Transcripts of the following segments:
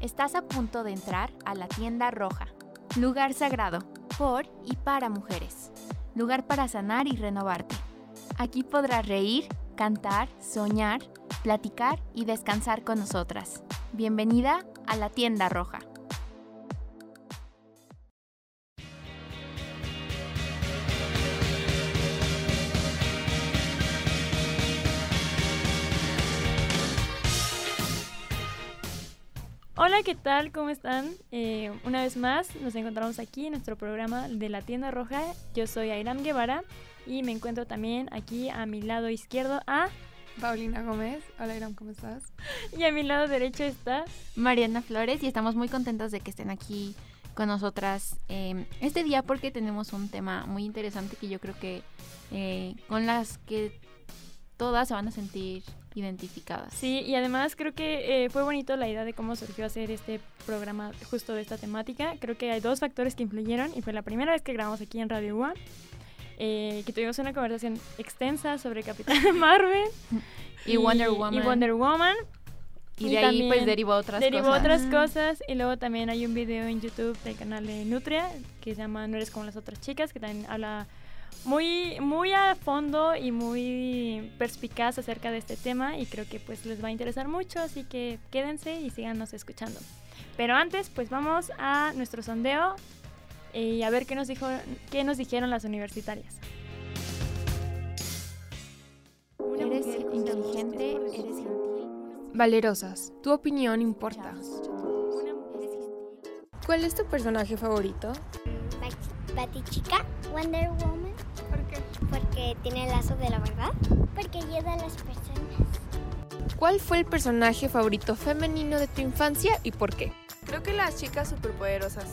Estás a punto de entrar a la tienda roja, lugar sagrado, por y para mujeres, lugar para sanar y renovarte. Aquí podrás reír, cantar, soñar, platicar y descansar con nosotras. Bienvenida a la tienda roja. Hola, ¿qué tal? ¿Cómo están? Eh, una vez más nos encontramos aquí en nuestro programa de la tienda roja. Yo soy Airam Guevara y me encuentro también aquí a mi lado izquierdo a... Paulina Gómez. Hola Airam, ¿cómo estás? Y a mi lado derecho está... Mariana Flores y estamos muy contentos de que estén aquí con nosotras eh, este día porque tenemos un tema muy interesante que yo creo que eh, con las que todas se van a sentir identificadas. Sí, y además creo que eh, fue bonito la idea de cómo surgió hacer este programa justo de esta temática. Creo que hay dos factores que influyeron y fue la primera vez que grabamos aquí en Radio UA, eh, que tuvimos una conversación extensa sobre Capitán Marvel y, Wonder Woman. Y Wonder Woman. Y, de ahí pues derivó otras derivó cosas. otras cosas y luego también hay un video en YouTube del canal de Nutria que se llama No eres como las otras chicas que también habla muy, muy a fondo y muy perspicaz acerca de este tema y creo que pues les va a interesar mucho, así que quédense y síganos escuchando. Pero antes pues vamos a nuestro sondeo y a ver qué nos, dijo, qué nos dijeron las universitarias. Eres inteligente, eres gentil. Valerosas, tu opinión importa. ¿Cuál es tu personaje favorito? Batichica, Wonder Woman. ¿Por qué? Porque tiene el lazo de la verdad. Porque ayuda a las personas. ¿Cuál fue el personaje favorito femenino de tu infancia y por qué? Creo que las chicas superpoderosas.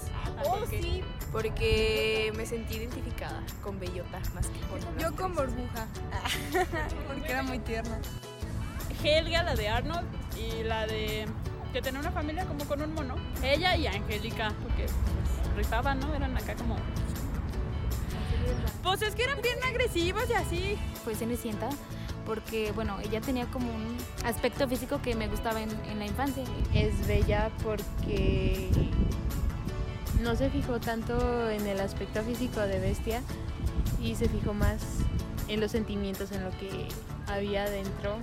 Oh, sí. Porque me sentí identificada con Bellota más que con Yo con burbuja. porque era muy tierna. Helga, la de Arnold, y la de que tenía una familia como con un mono. Ella y Angélica, porque pues, rifaban, ¿no? Eran acá como... Pues es que eran bien agresivos y así. Fue Cenicienta porque, bueno, ella tenía como un aspecto físico que me gustaba en, en la infancia. Es bella porque no se fijó tanto en el aspecto físico de bestia y se fijó más en los sentimientos, en lo que había dentro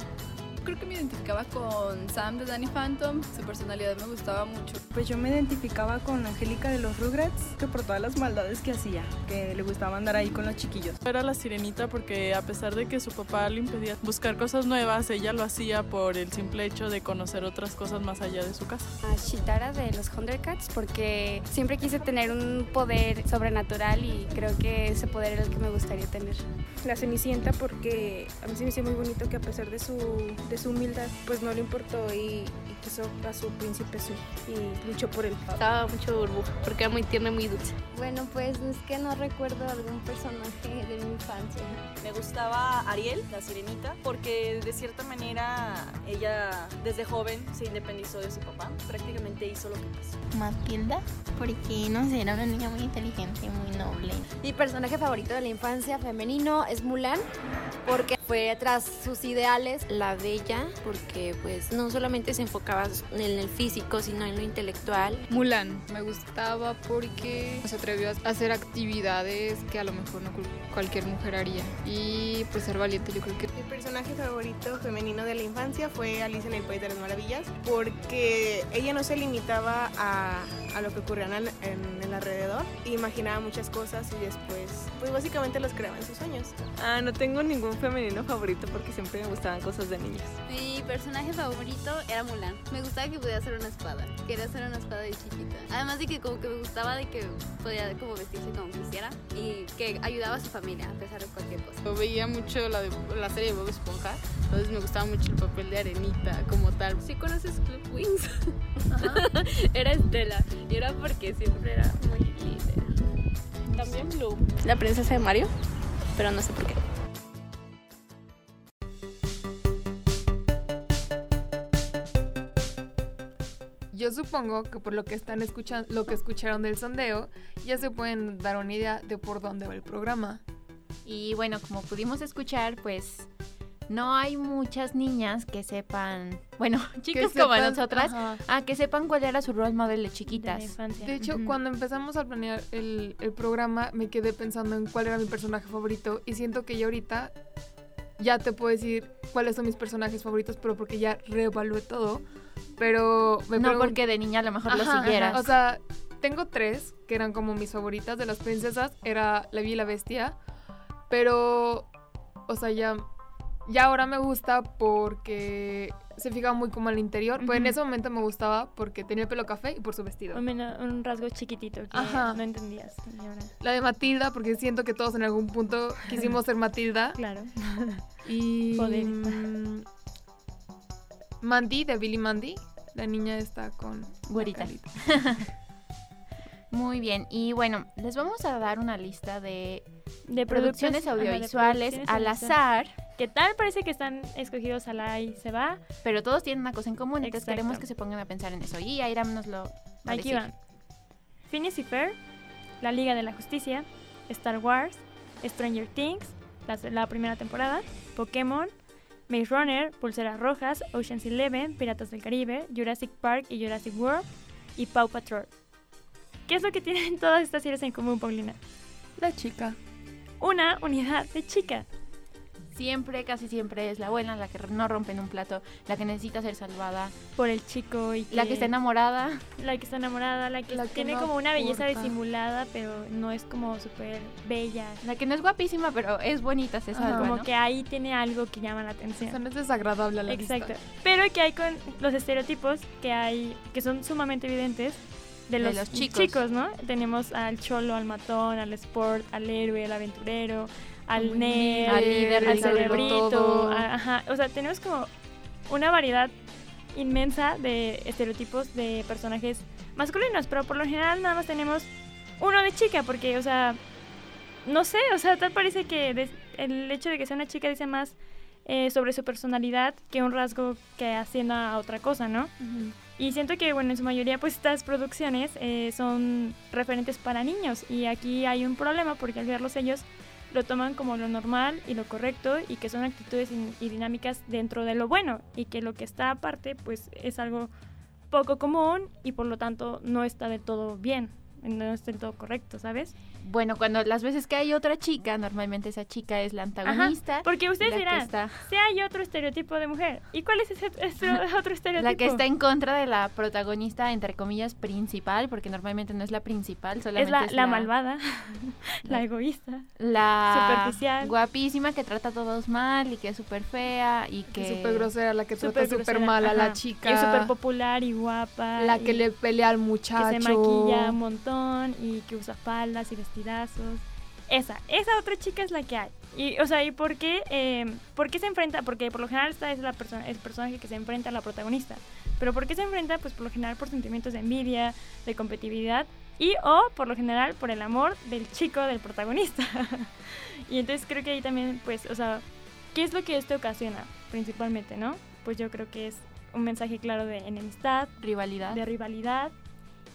creo que me identificaba con Sam de Danny Phantom, su personalidad me gustaba mucho. Pues yo me identificaba con Angélica de los Rugrats, que por todas las maldades que hacía, que le gustaba andar ahí con los chiquillos. Era la sirenita porque a pesar de que su papá le impedía buscar cosas nuevas, ella lo hacía por el simple hecho de conocer otras cosas más allá de su casa. A Chitara de los Thundercats porque siempre quise tener un poder sobrenatural y creo que ese poder era el que me gustaría tener. La Cenicienta porque a mí se me hizo muy bonito que a pesar de su de su humildad, pues no le importó y, y quiso a su príncipe azul y luchó por él. Estaba mucho burbuja porque era muy tierna y muy dulce. Bueno, pues es que no recuerdo algún personaje de mi infancia. Me gustaba Ariel, la sirenita, porque de cierta manera ella desde joven se independizó de su papá, prácticamente hizo lo que quiso. Matilda, porque no sé, era una niña muy inteligente, muy noble. Mi personaje favorito de la infancia femenino es Mulan, porque fue tras sus ideales la bella porque pues no solamente se enfocaba en el físico sino en lo intelectual. Mulan me gustaba porque se atrevió a hacer actividades que a lo mejor no cualquier mujer haría y pues ser valiente yo creo que mi personaje favorito femenino de la infancia fue Alicia en el País de las Maravillas porque ella no se limitaba a, a lo que ocurría en, en, el alrededor imaginaba muchas cosas y después pues básicamente los creaba en sus sueños ah no tengo ningún femenino favorito porque siempre me gustaban cosas de niños. Mi personaje favorito era Mulan. Me gustaba que podía hacer una espada. Quería hacer una espada de chiquita. Además de que como que me gustaba de que podía como vestirse como quisiera y que ayudaba a su familia a pesar de cualquier cosa. Yo veía mucho la, de, la serie de Bob Esponja, entonces me gustaba mucho el papel de Arenita como tal. ¿Sí conoces Club Wings? era Estela y era porque siempre era muy linda. También Blue. La princesa de Mario, pero no sé por qué. Yo supongo que por lo que están escuchando, lo que escucharon del sondeo, ya se pueden dar una idea de por dónde va el programa. Y bueno, como pudimos escuchar, pues no hay muchas niñas que sepan, bueno, chicas como nosotras, ajá. ah, que sepan cuál era su role model de chiquitas. De hecho, cuando empezamos a planear el, el programa, me quedé pensando en cuál era mi personaje favorito y siento que ya ahorita ya te puedo decir cuáles son mis personajes favoritos, pero porque ya reevalué todo. Pero me No porque de niña a lo mejor lo Ajá, siguieras. O sea, tengo tres que eran como mis favoritas de las princesas. Era La Bella y la Bestia. Pero, o sea, ya, ya ahora me gusta porque se fija muy como al interior. Pues en ese momento me gustaba porque tenía el pelo café y por su vestido. Un, rasgo chiquitito que Ajá. no entendías. y ahora- La de Matilda, porque siento que todos en algún punto quisimos ser Matilda. Claro. Y. Poder. mm, Mandy, de Billy Mandy. La niña está con. Güerita. Muy bien, y bueno, les vamos a dar una lista de, de producciones de audiovisuales producciones al azar, ¿Qué tal? Parece que están escogidos a la y se va. pero todos tienen una cosa en común, entonces Exacto. queremos que se pongan a pensar en eso. Y Airam nos lo va Aquí van. Phineas y Ferb, La Liga de la Justicia, Star Wars, Stranger Things, la, la primera temporada, Pokémon, Maze Runner, Pulseras Rojas, Ocean's Eleven, Piratas del Caribe, Jurassic Park y Jurassic World y Paw Patrol. ¿Qué es lo que tienen todas estas series en común, Paulina? La chica. Una unidad de chica. Siempre, casi siempre es la buena, la que no rompe en un plato, la que necesita ser salvada, por el chico y la que está enamorada. la que está enamorada, la que La que tiene no como una belleza disimulada, pero no es como súper bella. La que no es guapísima, pero es bonita, se salva, como ¿no? que ahí tiene algo que llama la atención. O sea, no es desagradable a la Exacto. vista. Pero que hay con los estereotipos que hay, que son sumamente evidentes de De los, chicos. ¿no? Tenemos al cholo, al matón, al sport, al héroe, al aventurero, al nerd, líder, al el saberlo cerebrito. todo. a- ajá. O sea, tenemos como una variedad inmensa de estereotipos de personajes masculinos, pero por lo general nada más tenemos uno de chica, porque, o sea, no sé, o sea, tal parece que el hecho de que sea una chica dice más eh, sobre su personalidad que un rasgo que haciendo a otra cosa, ¿no? Y siento que, bueno, en su mayoría, pues estas producciones eh, son referentes para niños. Y aquí hay un problema porque al verlos ellos lo toman como lo normal y lo correcto y que son actitudes y, dinámicas dentro de lo bueno. Y que lo que está aparte, pues es algo poco común y por lo tanto no está del todo bien, no está del todo correcto, ¿sabes? Bueno, cuando las veces que hay otra chica, normalmente esa chica es la antagonista. Ajá, porque ustedes la dirán, está- si hay otro estereotipo de mujer. ¿Y cuál es ese, ese otro estereotipo? La que está en contra de la protagonista, entre comillas, principal, porque normalmente no es la principal, solamente es la, es la malvada, la egoísta, la superficial. guapísima que trata a todos mal y que es súper fea y que... Es súper grosera, la que trata Súper mal a la chica. Y es súper popular y guapa. La que le pelea al muchacho. Que se maquilla un montón y que usa faldas y Esa, esa otra chica es la que hay. Y, o sea, ¿y por qué, eh, por qué se enfrenta? Porque por lo general esta es la persona, el personaje que se enfrenta a la protagonista. Pero ¿por qué se enfrenta? Pues por lo general por sentimientos de envidia, de competitividad y o por lo general por el amor del chico del protagonista. y entonces creo que ahí también, pues, o sea, ¿qué es lo que esto ocasiona principalmente, no? Pues yo creo que es un mensaje claro de enemistad, rivalidad, de rivalidad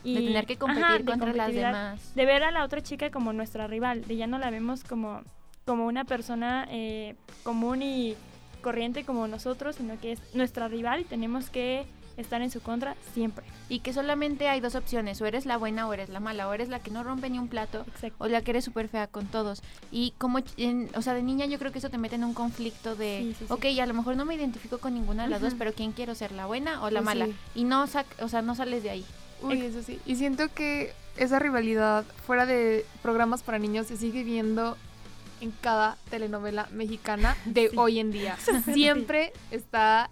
De tener que competir contra las demás. De ver a la otra chica como nuestra rival, de ya no la vemos como, como una persona eh, común y corriente como nosotros, sino que es nuestra rival y tenemos que estar en su contra siempre. Y que solamente hay dos opciones, o eres la buena o eres la mala, o eres la que no rompe ni un plato, o la que eres súper fea con todos. Y como, en- o sea, de niña yo creo que eso te mete en un conflicto de, Sí, sí, sí. ok, a lo mejor no me identifico con ninguna de las dos, pero ¿quién quiero ser, la buena o la Pues mala? Y no, sac- o sea, no sales de ahí. Uy, eso sí. Y siento que esa rivalidad fuera de programas para niños se sigue viendo en cada telenovela mexicana de hoy en día. Siempre está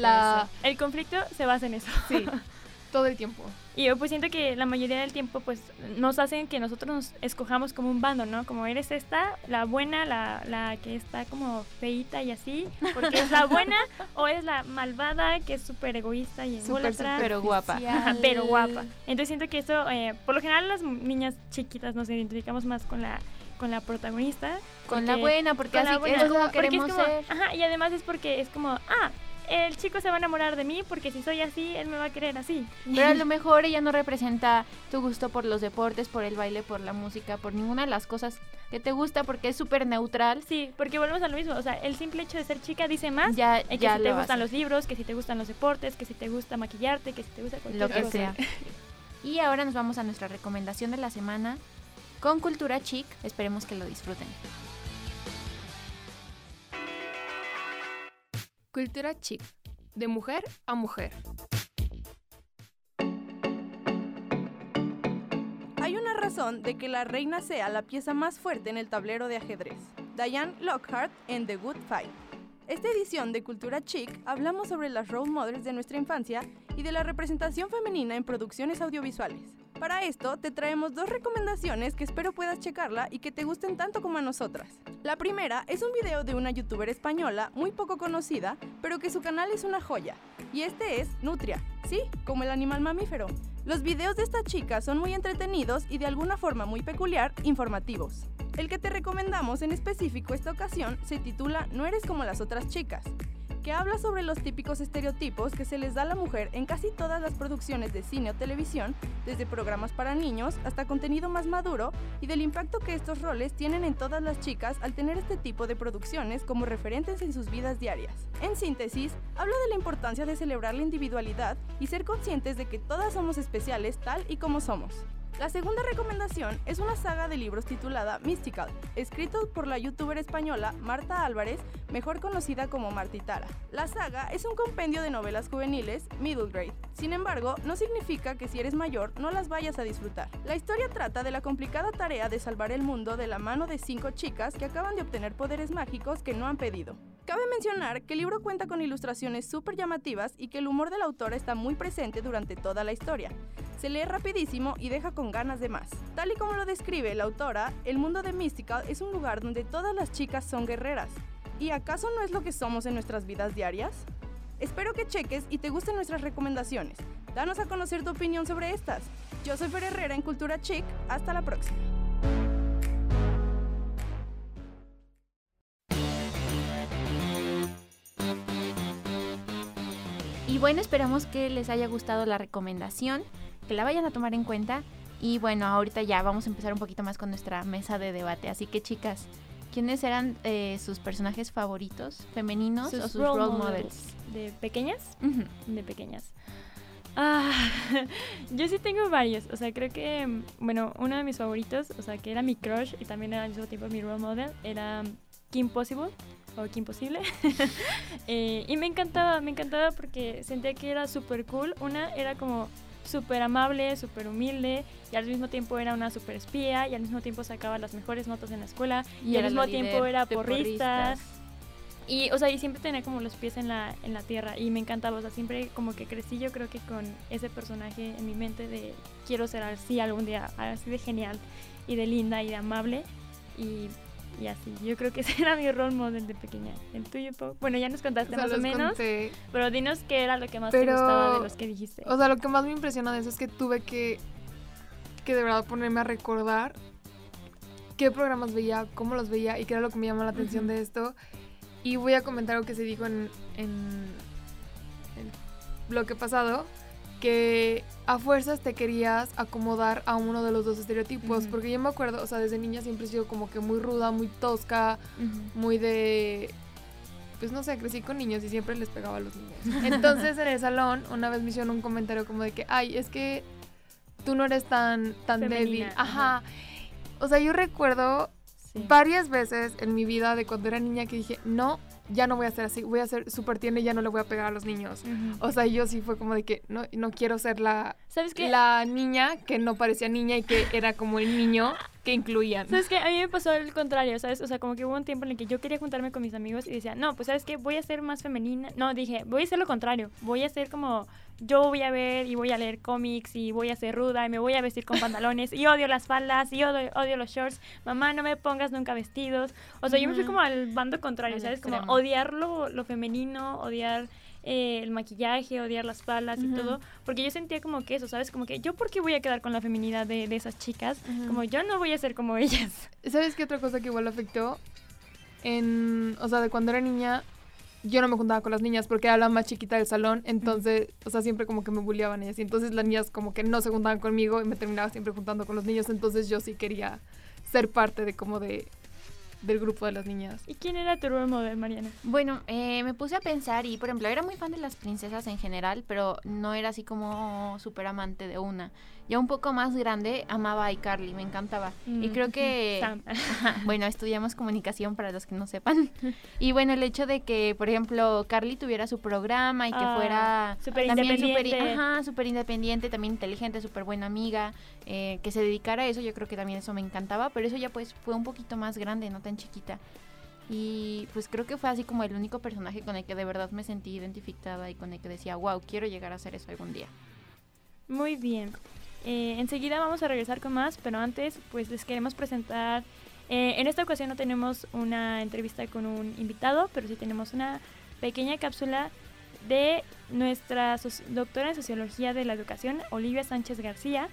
la... El conflicto se basa en eso. Sí, todo el tiempo. Y yo pues siento que la mayoría del tiempo pues nos hacen que nosotros nos escojamos como un bando, ¿no? Como eres esta, la buena, la, la que está como feita y así, porque es la buena, o es la malvada que es súper egoísta y Súper, pero guapa. Pero guapa. Entonces siento que eso, eh, por lo general las niñas chiquitas nos identificamos más con la con la protagonista. Con la buena, porque con la así buena, es como porque queremos como- ser. Ajá, y además es porque es como, ah, el chico se va a enamorar de mí porque si soy así, él me va a querer así. Pero a lo mejor ella no representa tu gusto por los deportes, por el baile, por la música, por ninguna de las cosas que te gusta porque es súper neutral. Sí, porque volvemos a lo mismo, o sea, el simple hecho de ser chica dice más Ya- que ya si te gustan hace. los libros, que si te gustan los deportes, que si te gusta maquillarte, que si te gusta cualquier lo que cosa. sea. Y ahora nos vamos a nuestra recomendación de la semana con Cultura Chic. Esperemos que lo disfruten. Cultura chic. De mujer a mujer. Hay una razón de que la reina sea la pieza más fuerte en el tablero de ajedrez. Diane Lockhart en The Good Fight. Esta edición de Cultura Chic hablamos sobre las role models de nuestra infancia y de la representación femenina en producciones audiovisuales. Para esto te traemos dos recomendaciones que espero puedas checarla y que te gusten tanto como a nosotras. La primera es un video de una youtuber española muy poco conocida, pero que su canal es una joya. Y este es Nutria, sí, como el animal mamífero. Los videos de esta chica son muy entretenidos y de alguna forma muy peculiar, informativos. El que te recomendamos en específico esta ocasión se titula No eres como las otras chicas, que habla sobre los típicos estereotipos que se les da a la mujer en casi todas las producciones de cine o televisión, desde programas para niños hasta contenido más maduro, y del impacto que estos roles tienen en todas las chicas al tener este tipo de producciones como referentes en sus vidas diarias. En síntesis, habla de la importancia de celebrar la individualidad y ser conscientes de que todas somos especiales tal y como somos. La segunda recomendación es una saga de libros titulada Mystical, escrito por la youtuber española Marta Álvarez, mejor conocida como Martitara. La saga es un compendio de novelas juveniles, middle grade. Sin embargo, no significa que si eres mayor no las vayas a disfrutar. La historia trata de la complicada tarea de salvar el mundo de la mano de cinco chicas que acaban de obtener poderes mágicos que no han pedido. Cabe mencionar que el libro cuenta con ilustraciones súper llamativas y que el humor de la autora está muy presente durante toda la historia. Se lee rapidísimo y deja con ganas de más. Tal y como lo describe la autora, el mundo de Mystical es un lugar donde todas las chicas son guerreras. ¿Y acaso no es lo que somos en nuestras vidas diarias? Espero que cheques y te gusten nuestras recomendaciones. Danos a conocer tu opinión sobre estas. Yo soy Fer Herrera en Cultura Chic. Hasta la próxima. Y bueno, esperamos que les haya gustado la recomendación, que la vayan a tomar en cuenta. Y bueno, ahorita ya vamos a empezar un poquito más con nuestra mesa de debate. Así que chicas, ¿quiénes eran eh, sus personajes favoritos, femeninos o sus role, models? ¿De pequeñas? De pequeñas. Ah, yo sí tengo varios. O sea, creo que, bueno, uno de mis favoritos, o sea, que era mi crush y también era al mismo tiempo mi role model, era Kim Possible o Kim Posible. Eh, y me encantaba, me encantaba porque sentía que era súper cool. Una era como súper amable, súper humilde y al mismo tiempo era una súper espía y al mismo tiempo sacaba las mejores notas en la escuela y, Y al mismo tiempo era porrista. Y, o sea, y siempre tenía como los pies en la, en la tierra y me encantaba, o sea, siempre como que crecí yo creo que con ese personaje en mi mente de quiero ser así algún día, así de genial y de linda y de amable y, y así. Yo creo que ese era mi role model de pequeña. ¿El tuyo, Pau? Bueno, ya nos contaste O sea, más o menos, conté. pero dinos qué era lo que más te gustaba de los que dijiste. O sea, lo que más me impresiona de eso es que tuve que, que de verdad ponerme a recordar qué programas veía, cómo los veía y qué era lo que me llamó la atención de esto. Y voy a comentar algo que se dijo en, en el bloque pasado, que a fuerzas te querías acomodar a uno de los dos estereotipos, porque yo me acuerdo, o sea, desde niña siempre he sido como que muy ruda, muy tosca, muy de... Pues no sé, crecí con niños y siempre les pegaba a los niños. Entonces en el salón una vez me hicieron un comentario como de que, ay, es que tú no eres tan, tan débil. Ajá. O sea, yo recuerdo varias veces en mi vida de cuando era niña que dije, no, ya no voy a ser así, voy a ser súper tierna y ya no le voy a pegar a los niños. O sea, yo sí fue como de que no, no quiero ser la, ¿Sabes qué? la niña que no parecía niña y que era como el niño que incluían. ¿Sabes qué? A mí me pasó el contrario, ¿sabes? O sea, como que hubo un tiempo en el que yo quería juntarme con mis amigos y decía, no, pues ¿sabes qué? Voy a ser más femenina. No, dije, voy a hacer lo contrario. Voy a ser como, yo voy a ver y voy a leer cómics y voy a ser ruda y me voy a vestir con pantalones y odio las faldas y odio, odio los shorts. Mamá, no me pongas nunca vestidos. O sea, yo me fui Ujú. como al bando contrario, Al ¿sabes? Como odiar lo, lo femenino, odiar eh, el maquillaje, odiar las faldas y todo, porque yo sentía como que eso, ¿sabes? Como que yo, ¿por qué voy a quedar con la feminidad de, de esas chicas? Como yo no voy a ser como ellas. ¿Sabes qué otra cosa que igual afectó? En, o sea, de cuando era niña, yo no me juntaba con las niñas porque era la más chiquita del salón, entonces, o sea, siempre como que me bulleaban ellas. Y entonces las niñas como que no se juntaban conmigo y me terminaba siempre juntando con los niños, entonces yo sí quería ser parte de como de del grupo de las niñas. ¿Y quién era tu role model, Mariana? Bueno, eh, me puse a pensar y, por ejemplo, era muy fan de las princesas en general, pero no era así como súper amante de una. Ya un poco más grande amaba a iCarly, me encantaba. y Mm, creo que, bueno, estudiamos comunicación para los que no sepan. Y bueno, el hecho de que, por ejemplo, Carly tuviera su programa y que Ah, fuera súper también independiente. ajá, súper independiente, también inteligente, súper buena amiga, eh, que se dedicara a eso, yo creo que también eso me encantaba, pero eso ya pues fue un poquito más grande, no chiquita. Y pues creo que fue así como el único personaje con el que de verdad me sentí identificada y con el que decía, wow, quiero llegar a hacer eso algún día. Muy bien. Eh, enseguida vamos a regresar con más, pero antes pues les queremos presentar, eh, en esta ocasión no tenemos una entrevista con un invitado, pero sí tenemos una pequeña cápsula de nuestra doctora en Sociología de la Educación, Olivia Sánchez García,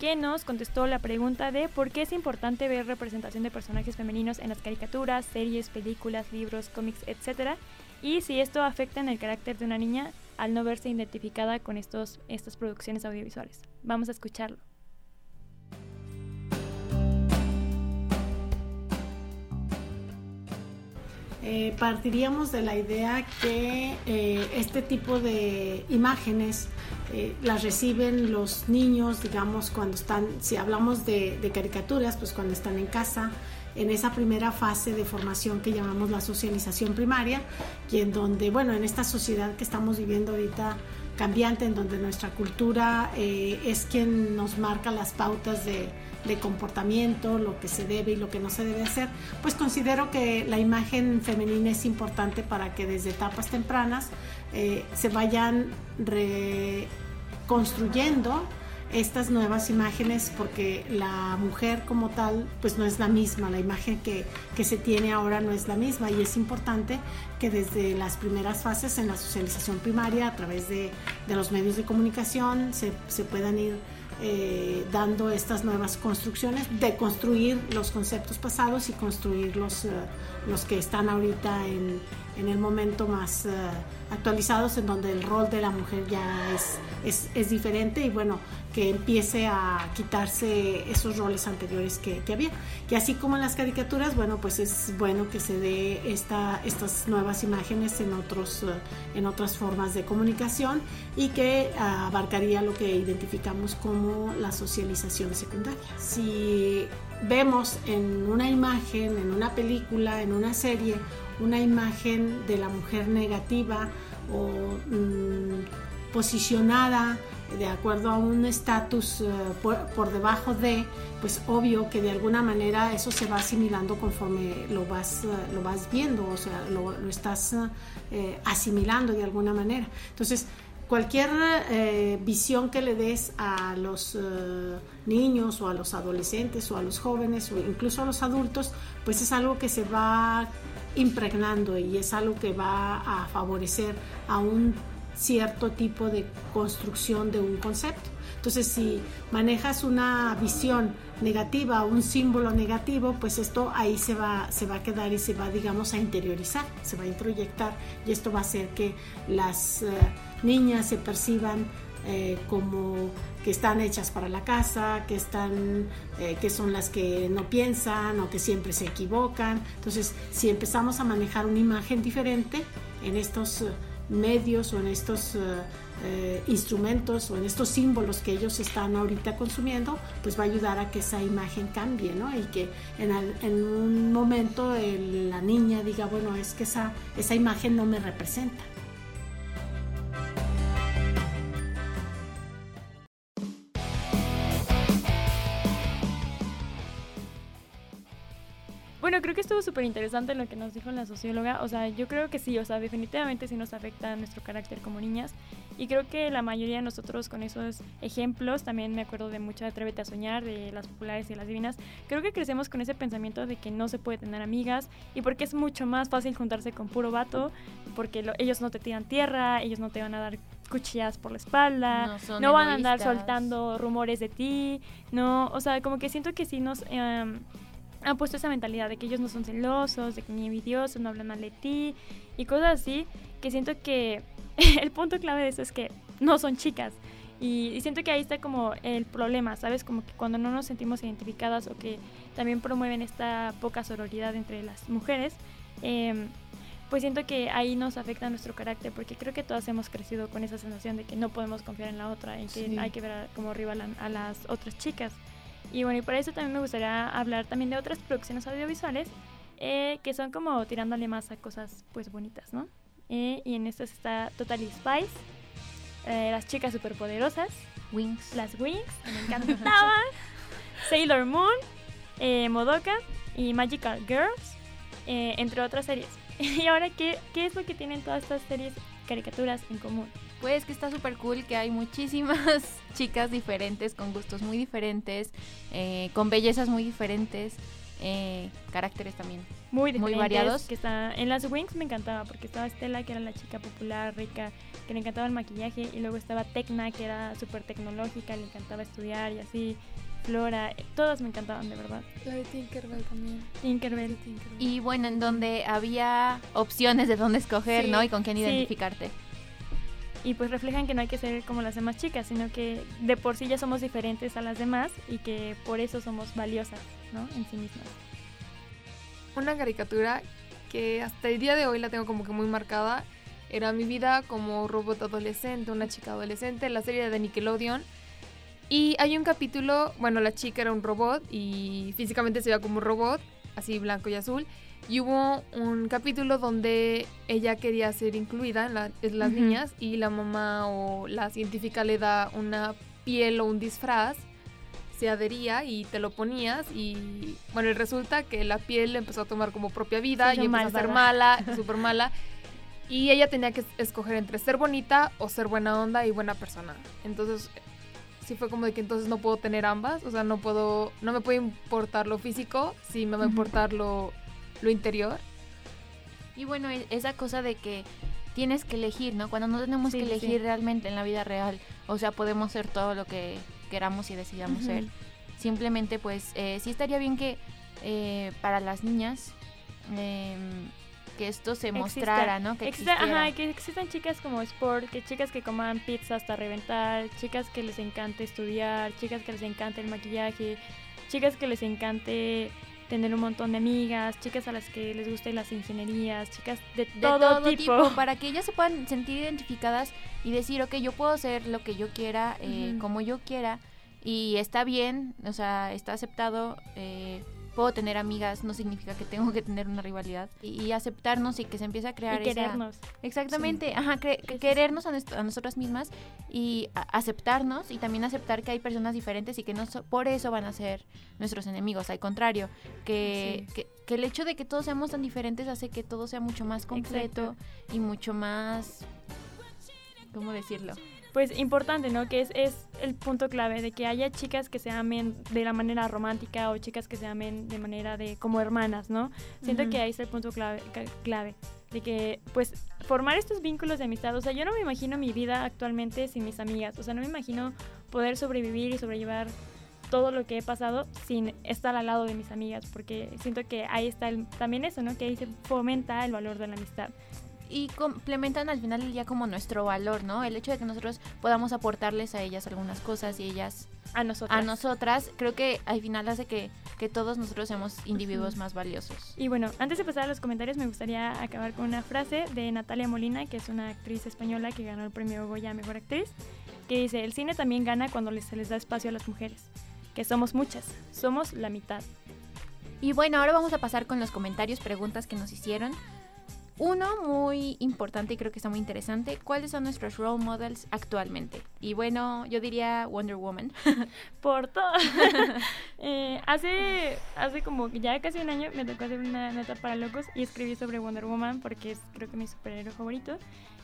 que nos contestó la pregunta de por qué es importante ver representación de personajes femeninos en las caricaturas, series, películas, libros, cómics, etc. Y si esto afecta en el carácter de una niña al no verse identificada con estos, estas producciones audiovisuales. Vamos a escucharlo. Eh, partiríamos de la idea que eh, este tipo de imágenes eh, las reciben los niños, digamos, cuando están, si hablamos de, de caricaturas, pues cuando están en casa, en esa primera fase de formación que llamamos la socialización primaria, y en donde, bueno, en esta sociedad que estamos viviendo ahorita cambiante, en donde nuestra cultura eh, es quien nos marca las pautas de, de comportamiento, lo que se debe y lo que no se debe hacer, pues considero que la imagen femenina es importante para que desde etapas tempranas eh, se vayan reconstruyendo estas nuevas imágenes porque la mujer como tal pues no es la misma, la imagen que, que, se tiene ahora no es la misma. Y es importante que desde las primeras fases en la socialización primaria a través de, de los medios de comunicación se, se puedan ir eh, dando estas nuevas construcciones, de construir los conceptos pasados y construir los, uh, los que están ahorita en, en el momento más uh, actualizados, en donde el rol de la mujer ya es, es, es, diferente y bueno, que empiece a quitarse esos roles anteriores que, que, había. Y así como en las caricaturas, bueno, pues es bueno que se dé esta, estas nuevas imágenes en, otros, uh, en otras formas de comunicación y que abarcaría lo que identificamos como la socialización secundaria. Si vemos en una imagen, en una película, en una serie, una imagen de la mujer negativa o mmm, posicionada de acuerdo a un estatus uh, por, por, debajo de, pues obvio que de alguna manera eso se va asimilando conforme lo vas, uh, lo vas viendo, o sea, lo, lo estás eh, asimilando de alguna manera. Entonces, cualquier eh, visión que le des a los niños o a los adolescentes o a los jóvenes o incluso a los adultos, pues es algo que se va impregnando y es algo que va a favorecer a un cierto tipo de construcción de un concepto. Entonces, si manejas una visión negativa, un símbolo negativo, pues esto ahí se va, se va a quedar y se va, digamos, a interiorizar, se va a introyectar y esto va a hacer que las uh, niñas se perciban eh, como que están hechas para la casa, que están, eh, que son las que no piensan o que siempre se equivocan. Entonces, si empezamos a manejar una imagen diferente en estos uh, medios o en estos eh, instrumentos o en estos símbolos que ellos están ahorita consumiendo, pues va a ayudar a que esa imagen cambie, ¿no? Y que en, un momento la niña diga, bueno, es que esa, esa imagen no me representa. Creo que estuvo súper interesante lo que nos dijo la socióloga. O sea, yo creo que sí, o sea, definitivamente sí nos afecta nuestro carácter como niñas. Y creo que la mayoría de nosotros con esos ejemplos, también me acuerdo de mucho de Atrévete a Soñar, de las populares y las divinas, creo que crecemos con ese pensamiento de que no se puede tener amigas y porque es mucho más fácil juntarse con puro vato, porque lo, ellos no te tiran tierra, ellos no te van a dar cuchillas por la espalda, no, no van a andar soltando rumores de ti, no, o sea, como que siento que sí nos... Um, han puesto esa mentalidad de que ellos no son celosos, de que ni envidiosos, no hablan mal de ti y cosas así, que siento que el punto clave de eso es que no son chicas. Y, y siento que ahí está como el problema, ¿sabes? Como que cuando no nos sentimos identificadas o que también promueven esta poca sororidad entre las mujeres, em, pues siento que ahí nos afecta nuestro carácter, porque creo que todas hemos crecido con esa sensación de que no podemos confiar en la otra y que Sí. hay que ver a- como rival a, a las otras chicas. Y bueno, y para eso también me gustaría hablar también de otras producciones audiovisuales eh, que son como tirándole más a cosas pues bonitas, ¿no? Eh, y en estas está Totally Spice, eh, las chicas superpoderosas, Wings, las Wings, que me encantaban, Sailor Moon, eh, Modoka y Magical Girls, entre otras series. y ahora, ¿qué, ¿qué es lo que tienen todas estas series caricaturas en común? Pues que está súper cool que hay muchísimas chicas diferentes, con gustos muy diferentes, eh, con bellezas muy diferentes, eh, caracteres también muy, muy diferentes, variados. Que está, en las Wings me encantaba porque estaba Stella, que era la chica popular, rica, que le encantaba el maquillaje, y luego estaba Tecna, que era súper tecnológica, le encantaba estudiar y así. Flora, eh, todas me encantaban de verdad. La de Tinkerbell también. Tinkerbell. Y bueno, en donde había opciones de dónde escoger, Sí, ¿no? Y con quién sí. identificarte. Y pues reflejan que no hay que ser como las demás chicas, sino que de por sí ya somos diferentes a las demás y que por eso somos valiosas, ¿no? En sí mismas. Una caricatura que hasta el día de hoy la tengo como que muy marcada era mi vida como robot adolescente, una chica adolescente, la serie de Nickelodeon. Y hay un capítulo, bueno, la chica era un robot y físicamente se veía como un robot, así blanco y azul. Y hubo un capítulo donde ella quería ser incluida en, la- en las niñas y la mamá o la científica le da una piel o un disfraz, se adhería y te lo ponías y bueno, y resulta que la piel empezó a tomar como propia vida y empezó a ser mala, súper mala. Y ella tenía que escoger entre ser bonita o ser buena onda y buena persona. Entonces, sí fue como de que entonces no puedo tener ambas. O sea, no puedo, no me puede importar lo físico, sí me va a importar lo, lo interior. Y bueno, e- esa cosa de que tienes que elegir, ¿no? Cuando no tenemos Sí, que elegir sí. realmente en la vida real. O sea, podemos ser todo lo que queramos y decidamos ser. Simplemente, pues, eh, sí estaría bien que eh, para las niñas em, que esto se Exista- mostrara, ¿no? Que exista- ajá, que existan chicas como sport, que chicas que coman pizza hasta reventar, chicas que les encante estudiar, chicas que les encante el maquillaje, chicas que les encante tener un montón de amigas, chicas a las que les gusten las ingenierías, chicas de, de todo, tipo. para que ellas se puedan sentir identificadas y decir, ok, yo puedo ser lo que yo quiera, eh, como yo quiera, y está bien, o sea, está aceptado, eh, puedo tener amigas, no significa que tengo que tener una rivalidad, y, y aceptarnos y que se empiece a crear Y esa- querernos. Exactamente, ajá, cre- querernos a, a nosotras mismas y a- aceptarnos y también aceptar que hay personas diferentes y que no so- por eso van a ser nuestros enemigos, al contrario, que, que, que el hecho de que todos seamos tan diferentes hace que todo sea mucho más completo y mucho más, ¿cómo decirlo? Pues importante, ¿no? Que es, es el punto clave de que haya chicas que se amen de la manera romántica o chicas que se amen de manera de como hermanas, ¿no? Siento que ahí está el punto clave, clave de que pues formar estos vínculos de amistad, o sea, yo no me imagino mi vida actualmente sin mis amigas, o sea, no me imagino poder sobrevivir y sobrellevar todo lo que he pasado sin estar al lado de mis amigas, porque siento que ahí está el- también eso, ¿no? Que ahí se fomenta el valor de la amistad. Y complementan al final del día como nuestro valor, ¿no? El hecho de que nosotros podamos aportarles a ellas algunas cosas y ellas a nosotras. a nosotras, creo que al final hace que, que todos nosotros seamos individuos más valiosos. Y bueno, antes de pasar a los comentarios, me gustaría acabar con una frase de Natalia Molina, que es una actriz española que ganó el premio Goya a Mejor Actriz, que dice, el cine también gana cuando se les da espacio a las mujeres, que somos muchas, somos la mitad. Y bueno, ahora vamos a pasar con los comentarios, preguntas que nos hicieron. Uno muy importante y creo que está muy interesante, ¿cuáles son nuestros role models actualmente? Y bueno, yo diría Wonder Woman. Por todo. Eh, hace, hace como ya casi un año me tocó hacer una nota para locos y escribí sobre Wonder Woman porque es creo que mi superhéroe favorito.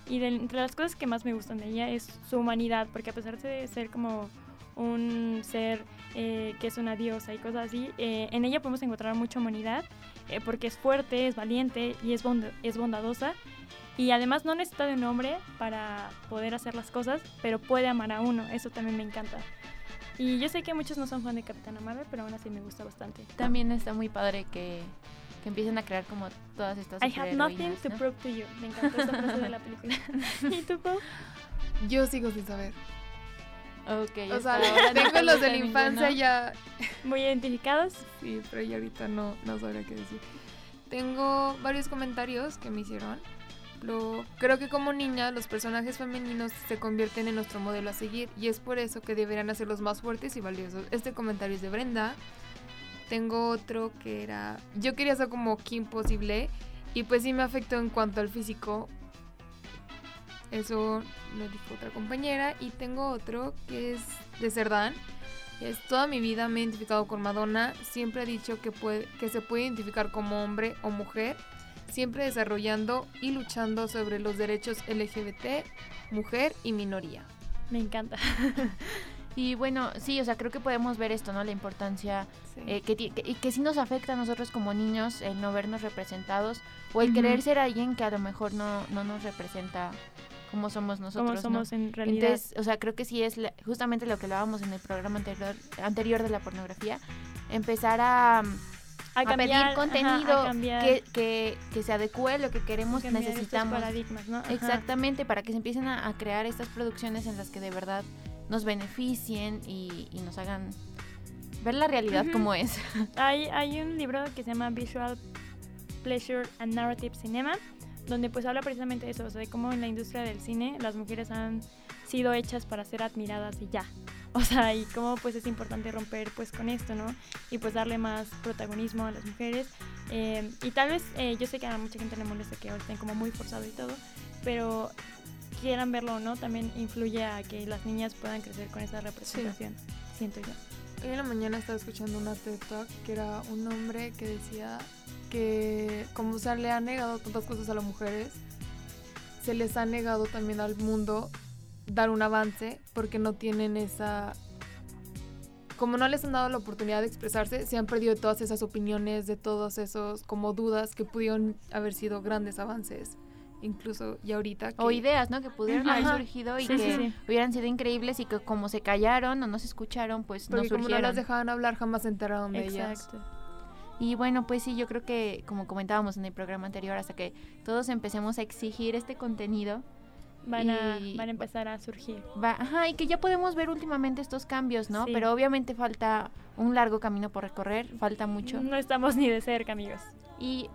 Y de, entre las cosas que más me gustan de ella es su humanidad, porque a pesar de ser como un ser eh, que es una diosa y cosas así, eh, en ella podemos encontrar mucha humanidad, eh, porque es fuerte, es valiente y es, bond- es bondadosa. Y además no necesita de un hombre para poder hacer las cosas, pero puede amar a uno, eso también me encanta. Y yo sé que muchos no son fan de Capitana Marvel, pero aún así me gusta bastante. También está muy padre que, que empiecen a crear como todas estas I have nothing superheroínas, to ¿no? prove to you. Me encantó esa frase de la película. ¿Y tú, Pau? Yo sigo sin saber. Ok, O sea, tengo los de la infancia ya. Muy identificados. Sí, pero ya ahorita no, no sabría qué decir. Tengo varios comentarios que me hicieron. Lo, creo que como niña los personajes femeninos se convierten en nuestro modelo a seguir y es por eso que deberían hacerlos más fuertes y valiosos. Este comentario es de Brenda. Tengo otro que era, yo quería ser como Kim posible y pues sí me afectó en cuanto al físico. Eso lo dijo otra compañera y tengo otro que es de Cerdán. Es toda mi vida me he identificado con Madonna. Siempre he dicho que, puede, que se puede identificar como hombre o mujer. Siempre desarrollando y luchando sobre los derechos LGBT, mujer y minoría. Me encanta. Y bueno, sí, o sea, creo que podemos ver esto, ¿no? La importancia Sí. eh, que, que, que sí nos afecta a nosotros como niños el no vernos representados o el Ujú. querer ser alguien que a lo mejor no, no nos representa como somos nosotros. ¿no? somos en realidad. Entonces, o sea, creo que sí es la- justamente lo que hablábamos en el programa anterior, anterior de la pornografía, empezar a, a cambiar, pedir ajá, a contenido que, que, que se adecue a lo que queremos, estos necesitamos. paradigmas, ¿no? Exactamente, para que se empiecen a, a crear estas producciones en las que de verdad nos beneficien y, y nos hagan ver la realidad Ujú. como es. Hay, hay un libro que se llama Visual Pleasure and Narrative Cinema, donde pues habla precisamente de eso, o sea, de cómo en la industria del cine las mujeres han sido hechas para ser admiradas y ya. O sea, y cómo pues es importante romper pues con esto, ¿no? Y pues darle más protagonismo a las mujeres. Eh, y tal vez, eh, yo sé que a mucha gente le molesta que ahora estén como muy forzado y todo, pero quieran verlo o no, también influye a que las niñas puedan crecer con esa representación, siento yo. Hoy en la mañana estaba escuchando una TED Talk que era un hombre que decía que como se le han negado tantas cosas a las mujeres, se les ha negado también al mundo dar un avance porque no tienen esa... Como no les han dado la oportunidad de expresarse, se han perdido todas esas opiniones, de todos esos como dudas que pudieron haber sido grandes avances, incluso y ahorita. O ideas, ¿no? Que pudieron haber surgido y Sí, que sí. hubieran sido increíbles y que como se callaron o no se escucharon, pues no Porque como no las dejaban hablar, jamás se enteraron de ellas. Exacto. Y bueno, pues sí, yo creo que como comentábamos en el programa anterior, hasta que todos empecemos a exigir este contenido, Van a, van a empezar a surgir. va, ajá, y que ya podemos ver últimamente estos cambios, ¿no? Sí. Pero obviamente falta un largo camino por recorrer, falta mucho. No estamos ni de cerca, amigos. Y,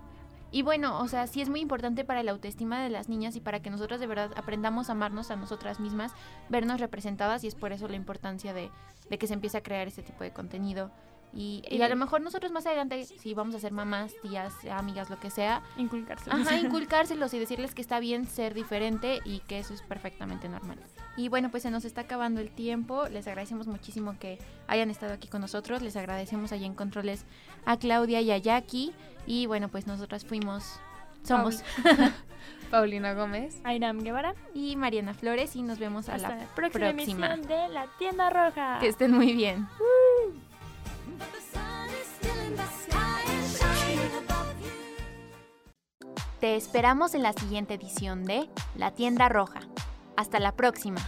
y bueno, o sea, sí es muy importante para la autoestima de las niñas y para que nosotras de verdad aprendamos a amarnos a nosotras mismas, vernos representadas y es por eso la importancia de, de que se empiece a crear este tipo de contenido. Y, y a lo mejor nosotros más adelante, si vamos a ser mamás, tías, amigas, lo que sea, Inculcárselos. Ajá, inculcárselos y decirles que está bien ser diferente y que eso es perfectamente normal. Y bueno, pues se nos está acabando el tiempo. Les agradecemos muchísimo que hayan estado aquí con nosotros. Les agradecemos allá en controles a Claudia y a Jackie. Y bueno, pues nosotras fuimos, somos Paulina Gómez, Airam Guevara y Mariana Flores y nos vemos a Hasta la la próxima, próxima. emisión de La Tienda Roja. Que estén muy bien. Te esperamos en la siguiente edición de La Tienda Roja. Hasta la próxima.